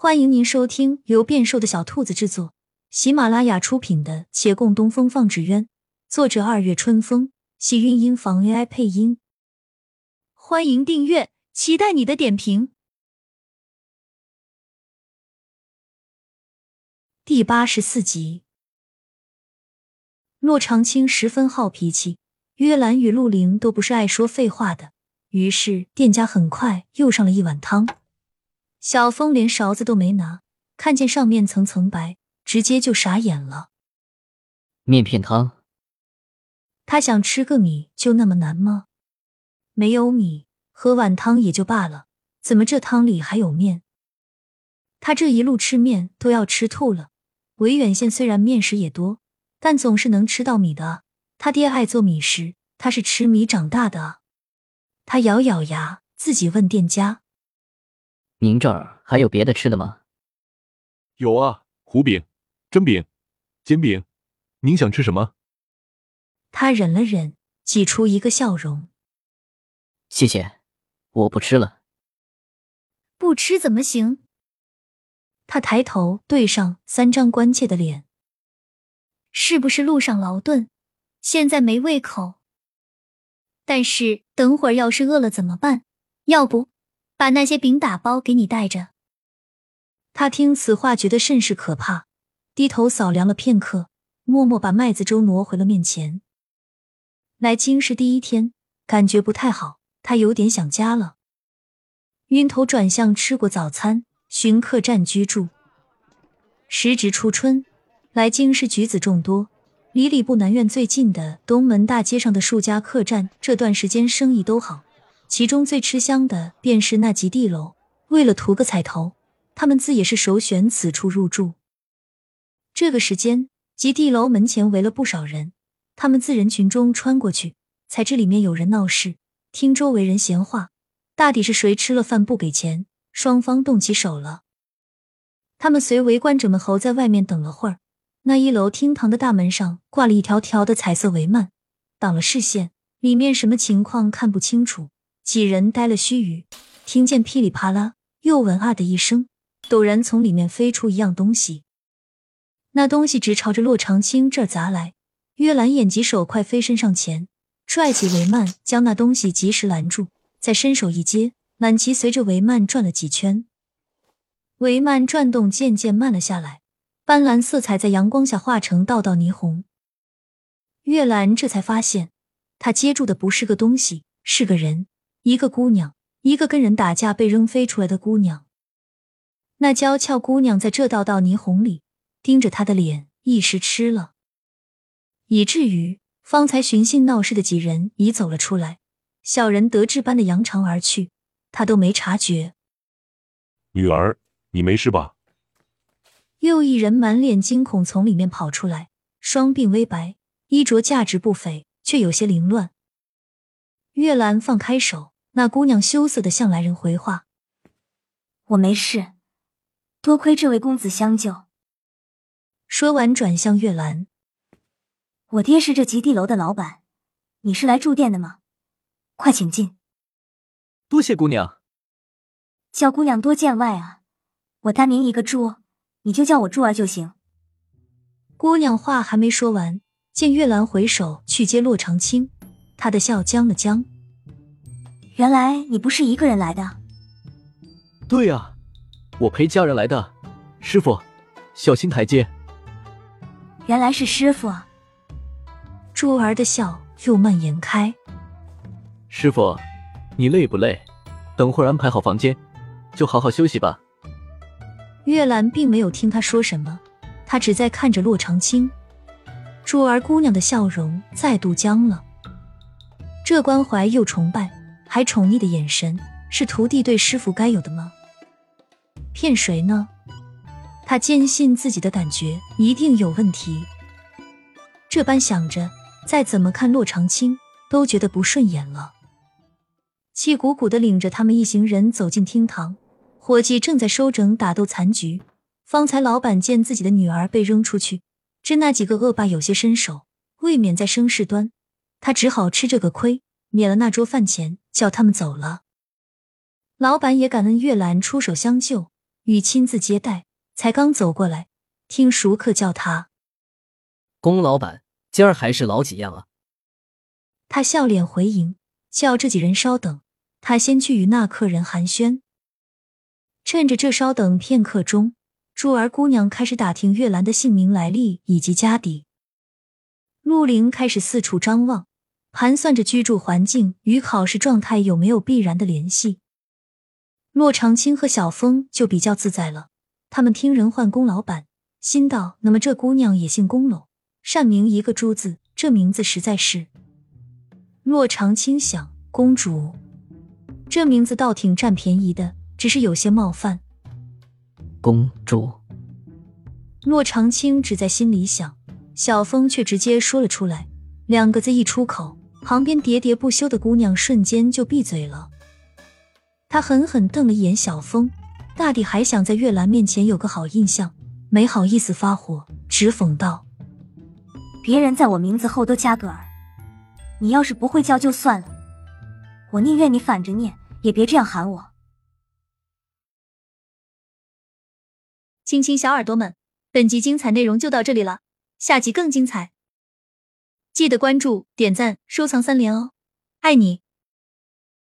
欢迎您收听由变瘦的小兔子制作、喜马拉雅出品的《且共东风放纸鸢》，作者二月春风，喜韵音房 AI 配音。欢迎订阅，期待你的点评。第八十四集，骆长青十分好脾气，约兰与陆凌都不是爱说废话的，于是店家很快又上了一碗汤。小峰连勺子都没拿，看见上面层层白，直接就傻眼了。面片汤，他想吃个米就那么难吗？没有米，喝碗汤也就罢了，怎么这汤里还有面？他这一路吃面都要吃吐了。维远县虽然面食也多，但总是能吃到米的。他爹爱做米食，他是吃米长大的。他咬咬牙，自己问店家。您这儿还有别的吃的吗？有啊，糊饼、蒸饼、煎饼，您想吃什么？他忍了忍，挤出一个笑容。谢谢，我不吃了。不吃怎么行？他抬头对上三张关切的脸。是不是路上劳顿，现在没胃口？但是等会儿要是饿了怎么办？要不？把那些饼打包给你带着。他听此话觉得甚是可怕，低头扫量了片刻，默默把麦子粥挪回了面前。来京市第一天，感觉不太好，他有点想家了。晕头转向吃过早餐，寻客栈居住。时值初春，来京市举子众多，离礼部南院最近的东门大街上的数家客栈，这段时间生意都好。其中最吃香的便是那极地楼，为了图个彩头，他们自也是首选此处入住。这个时间，极地楼门前围了不少人，他们自人群中穿过去，才知里面有人闹事。听周围人闲话，大抵是谁吃了饭不给钱，双方动起手了。他们随围观者们候在外面等了会儿，那一楼厅堂的大门上挂了一条条的彩色帷幔，挡了视线，里面什么情况看不清楚。几人待了须臾，听见噼里啪啦，又闻啊的一声，陡然从里面飞出一样东西。那东西直朝着洛长青这儿砸来。月兰眼疾手快，飞身上前，拽起帷幔，将那东西及时拦住，再伸手一接，满旗随着帷幔转了几圈。帷幔转动渐渐慢了下来，斑斓色彩在阳光下化成道道霓虹。月兰这才发现，他接住的不是个东西，是个人。一个姑娘，一个跟人打架被扔飞出来的姑娘。那娇俏姑娘在这道道霓虹里盯着他的脸，一时吃了，以至于方才寻衅闹事的几人已走了出来，小人得志般的扬长而去，他都没察觉。女儿，你没事吧？又一人满脸惊恐从里面跑出来，双鬓微白，衣着价值不菲，却有些凌乱。月兰放开手，那姑娘羞涩的向来人回话：“我没事，多亏这位公子相救。”说完转向月兰：“我爹是这极地楼的老板，你是来住店的吗？快请进。”多谢姑娘。叫姑娘多见外啊，我单名一个珠，你就叫我珠儿就行。姑娘话还没说完，见月兰回首去接洛长青。她的笑僵了僵。原来你不是一个人来的。对呀，我陪家人来的。师傅，小心台阶。原来是师傅。珠儿的笑又蔓延开。师傅，你累不累？等会儿安排好房间，就好好休息吧。月兰并没有听他说什么，她只在看着洛长青。珠儿姑娘的笑容再度僵了。这关怀又崇拜还宠溺的眼神，是徒弟对师傅该有的吗？骗谁呢？他坚信自己的感觉一定有问题。这般想着，再怎么看洛长青都觉得不顺眼了。气鼓鼓的领着他们一行人走进厅堂，伙计正在收整打斗残局。方才老板见自己的女儿被扔出去，知那几个恶霸有些身手，未免在生事端。他只好吃这个亏，免了那桌饭钱，叫他们走了。老板也感恩月兰出手相救，与亲自接待，才刚走过来，听熟客叫他龚老板，今儿还是老几样啊？他笑脸回迎，叫这几人稍等，他先去与那客人寒暄。趁着这稍等片刻中，珠儿姑娘开始打听月兰的姓名来历以及家底。陆林开始四处张望，盘算着居住环境与考试状态有没有必然的联系。骆长青和小峰就比较自在了，他们听人唤龚老板，心道：那么这姑娘也姓龚喽，善名一个朱字，这名字实在是。骆长青想，公主这名字倒挺占便宜的，只是有些冒犯。公主，骆长青只在心里想，小峰却直接说了出来，两个字一出口，旁边喋喋不休的姑娘瞬间就闭嘴了。他狠狠瞪了一眼小峰，大抵还想在月兰面前有个好印象，没好意思发火，直讽道：“别人在我名字后都加个儿。”你要是不会叫就算了，我宁愿你反着念，也别这样喊我。亲亲小耳朵们，本集精彩内容就到这里了，下集更精彩，记得关注、点赞、收藏三连哦，爱你！